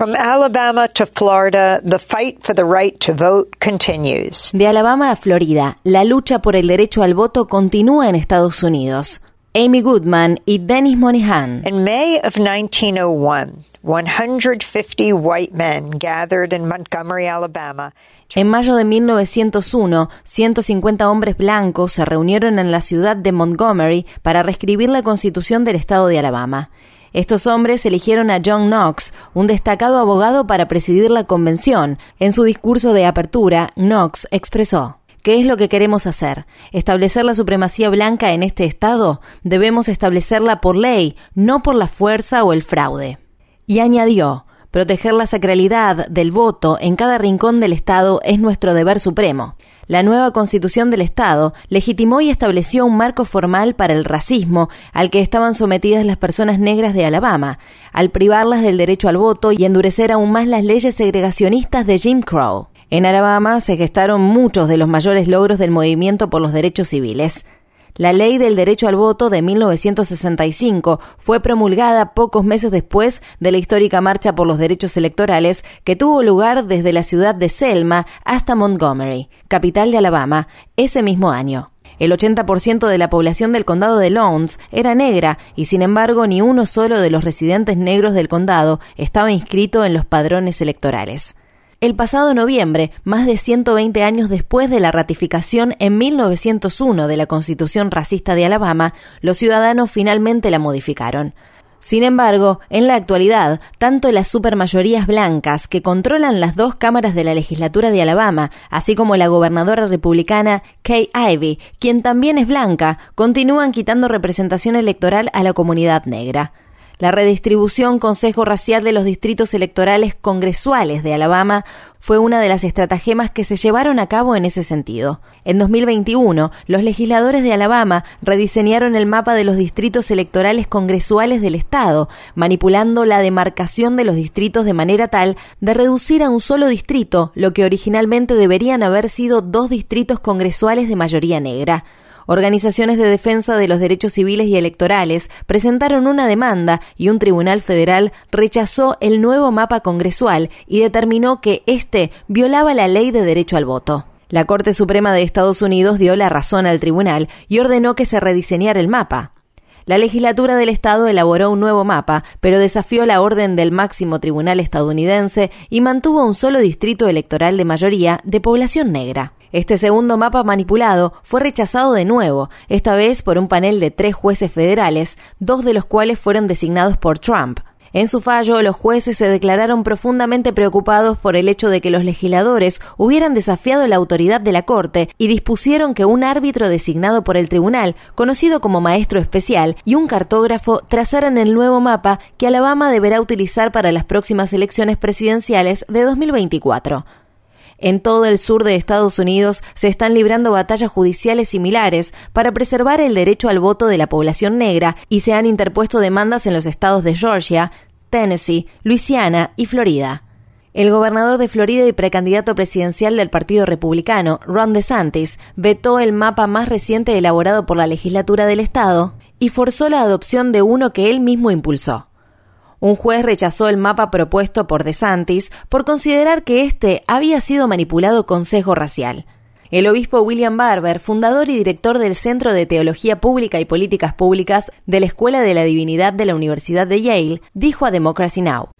From Alabama to Florida, the fight for the right to vote continues. De Alabama a Florida, la lucha por el derecho al voto continúa en Estados Unidos. Amy Goodman y Dennis Monahan. In May of 1901, 150 white men gathered in Montgomery, Alabama. En mayo de 1901, 150 hombres blancos se reunieron en la ciudad de Montgomery para reescribir la constitución del estado de Alabama. Estos hombres eligieron a John Knox, un destacado abogado para presidir la convención. En su discurso de apertura, Knox expresó ¿Qué es lo que queremos hacer? ¿Establecer la supremacía blanca en este Estado? Debemos establecerla por ley, no por la fuerza o el fraude. Y añadió, proteger la sacralidad del voto en cada rincón del Estado es nuestro deber supremo la nueva constitución del Estado legitimó y estableció un marco formal para el racismo al que estaban sometidas las personas negras de Alabama, al privarlas del derecho al voto y endurecer aún más las leyes segregacionistas de Jim Crow. En Alabama se gestaron muchos de los mayores logros del movimiento por los derechos civiles. La ley del derecho al voto de 1965 fue promulgada pocos meses después de la histórica marcha por los derechos electorales que tuvo lugar desde la ciudad de Selma hasta Montgomery, capital de Alabama, ese mismo año. El 80% de la población del condado de Lowndes era negra y sin embargo ni uno solo de los residentes negros del condado estaba inscrito en los padrones electorales. El pasado noviembre, más de 120 años después de la ratificación en 1901 de la Constitución racista de Alabama, los ciudadanos finalmente la modificaron. Sin embargo, en la actualidad, tanto las supermayorías blancas que controlan las dos cámaras de la legislatura de Alabama, así como la gobernadora republicana Kay Ivey, quien también es blanca, continúan quitando representación electoral a la comunidad negra. La redistribución Consejo Racial de los distritos electorales congresuales de Alabama fue una de las estratagemas que se llevaron a cabo en ese sentido. En 2021, los legisladores de Alabama rediseñaron el mapa de los distritos electorales congresuales del Estado, manipulando la demarcación de los distritos de manera tal de reducir a un solo distrito lo que originalmente deberían haber sido dos distritos congresuales de mayoría negra. Organizaciones de defensa de los derechos civiles y electorales presentaron una demanda y un tribunal federal rechazó el nuevo mapa congresual y determinó que éste violaba la ley de derecho al voto. La Corte Suprema de Estados Unidos dio la razón al tribunal y ordenó que se rediseñara el mapa. La legislatura del Estado elaboró un nuevo mapa, pero desafió la orden del máximo tribunal estadounidense y mantuvo un solo distrito electoral de mayoría de población negra. Este segundo mapa manipulado fue rechazado de nuevo, esta vez por un panel de tres jueces federales, dos de los cuales fueron designados por Trump. En su fallo, los jueces se declararon profundamente preocupados por el hecho de que los legisladores hubieran desafiado la autoridad de la Corte y dispusieron que un árbitro designado por el tribunal, conocido como maestro especial, y un cartógrafo trazaran el nuevo mapa que Alabama deberá utilizar para las próximas elecciones presidenciales de 2024. En todo el sur de Estados Unidos se están librando batallas judiciales similares para preservar el derecho al voto de la población negra y se han interpuesto demandas en los estados de Georgia, Tennessee, Luisiana y Florida. El gobernador de Florida y precandidato presidencial del Partido Republicano, Ron DeSantis, vetó el mapa más reciente elaborado por la legislatura del estado y forzó la adopción de uno que él mismo impulsó. Un juez rechazó el mapa propuesto por DeSantis por considerar que éste había sido manipulado con sesgo racial. El obispo William Barber, fundador y director del Centro de Teología Pública y Políticas Públicas de la Escuela de la Divinidad de la Universidad de Yale, dijo a Democracy Now!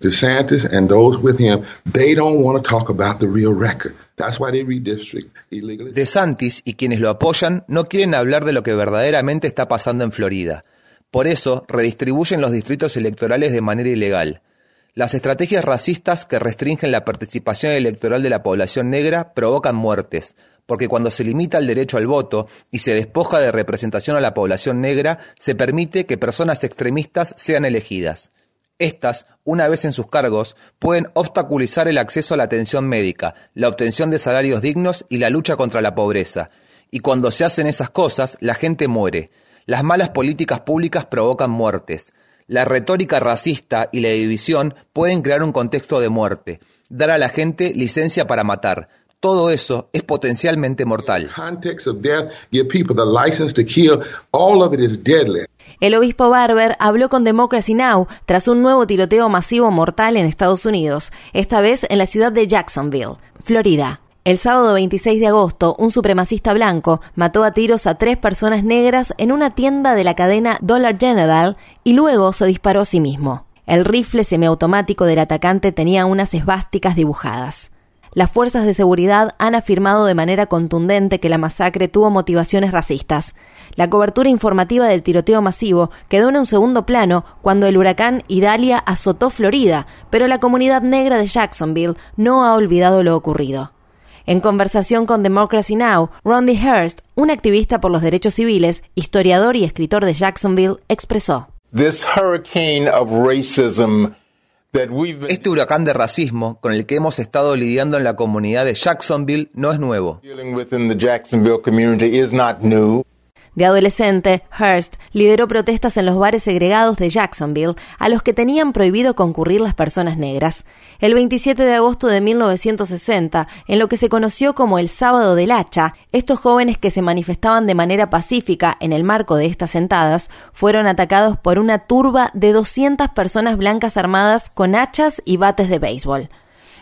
DeSantis and those with him, they don't want to talk about the real record. That's why they redistrict illegally. DeSantis y quienes lo apoyan no quieren hablar de lo que verdaderamente está pasando en Florida. Por eso, redistribuyen los distritos electorales de manera ilegal. Las estrategias racistas que restringen la participación electoral de la población negra provocan muertes, porque cuando se limita el derecho al voto y se despoja de representación a la población negra, se permite que personas extremistas sean elegidas. Estas, una vez en sus cargos, pueden obstaculizar el acceso a la atención médica, la obtención de salarios dignos y la lucha contra la pobreza. Y cuando se hacen esas cosas, la gente muere. Las malas políticas públicas provocan muertes. La retórica racista y la división pueden crear un contexto de muerte, dar a la gente licencia para matar, Todo eso es potencialmente mortal. El obispo Barber habló con Democracy Now! tras un nuevo tiroteo masivo mortal en Estados Unidos, esta vez en la ciudad de Jacksonville, Florida. El sábado 26 de agosto, un supremacista blanco mató a tiros a tres personas negras en una tienda de la cadena Dollar General y luego se disparó a sí mismo. El rifle semiautomático del atacante tenía unas esvásticas dibujadas. Las fuerzas de seguridad han afirmado de manera contundente que la masacre tuvo motivaciones racistas. La cobertura informativa del tiroteo masivo quedó en un segundo plano cuando el huracán Idalia azotó Florida, pero la comunidad negra de Jacksonville no ha olvidado lo ocurrido. En conversación con Democracy Now, Rondy Hurst, un activista por los derechos civiles, historiador y escritor de Jacksonville, expresó: este huracán de racismo con el que hemos estado lidiando en la comunidad de Jacksonville no es nuevo. De adolescente, Hearst lideró protestas en los bares segregados de Jacksonville, a los que tenían prohibido concurrir las personas negras. El 27 de agosto de 1960, en lo que se conoció como el Sábado del Hacha, estos jóvenes que se manifestaban de manera pacífica en el marco de estas sentadas fueron atacados por una turba de 200 personas blancas armadas con hachas y bates de béisbol.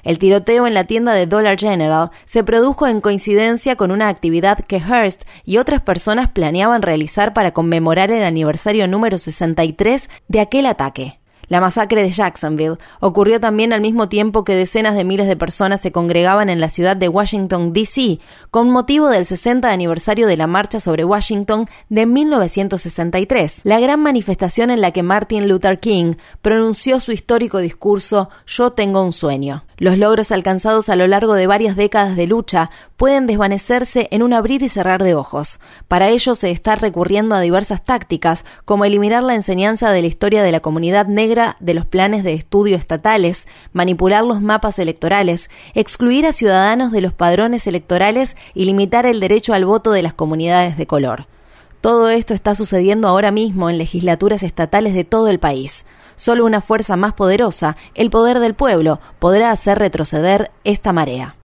El tiroteo en la tienda de Dollar General se produjo en coincidencia con una actividad que Hearst y otras personas planeaban realizar para conmemorar el aniversario número 63 de aquel ataque. La masacre de Jacksonville ocurrió también al mismo tiempo que decenas de miles de personas se congregaban en la ciudad de Washington, D.C., con motivo del 60 aniversario de la Marcha sobre Washington de 1963, la gran manifestación en la que Martin Luther King pronunció su histórico discurso Yo tengo un sueño. Los logros alcanzados a lo largo de varias décadas de lucha pueden desvanecerse en un abrir y cerrar de ojos. Para ello se está recurriendo a diversas tácticas, como eliminar la enseñanza de la historia de la comunidad negra de los planes de estudio estatales, manipular los mapas electorales, excluir a ciudadanos de los padrones electorales y limitar el derecho al voto de las comunidades de color. Todo esto está sucediendo ahora mismo en legislaturas estatales de todo el país. Solo una fuerza más poderosa, el poder del pueblo, podrá hacer retroceder esta marea.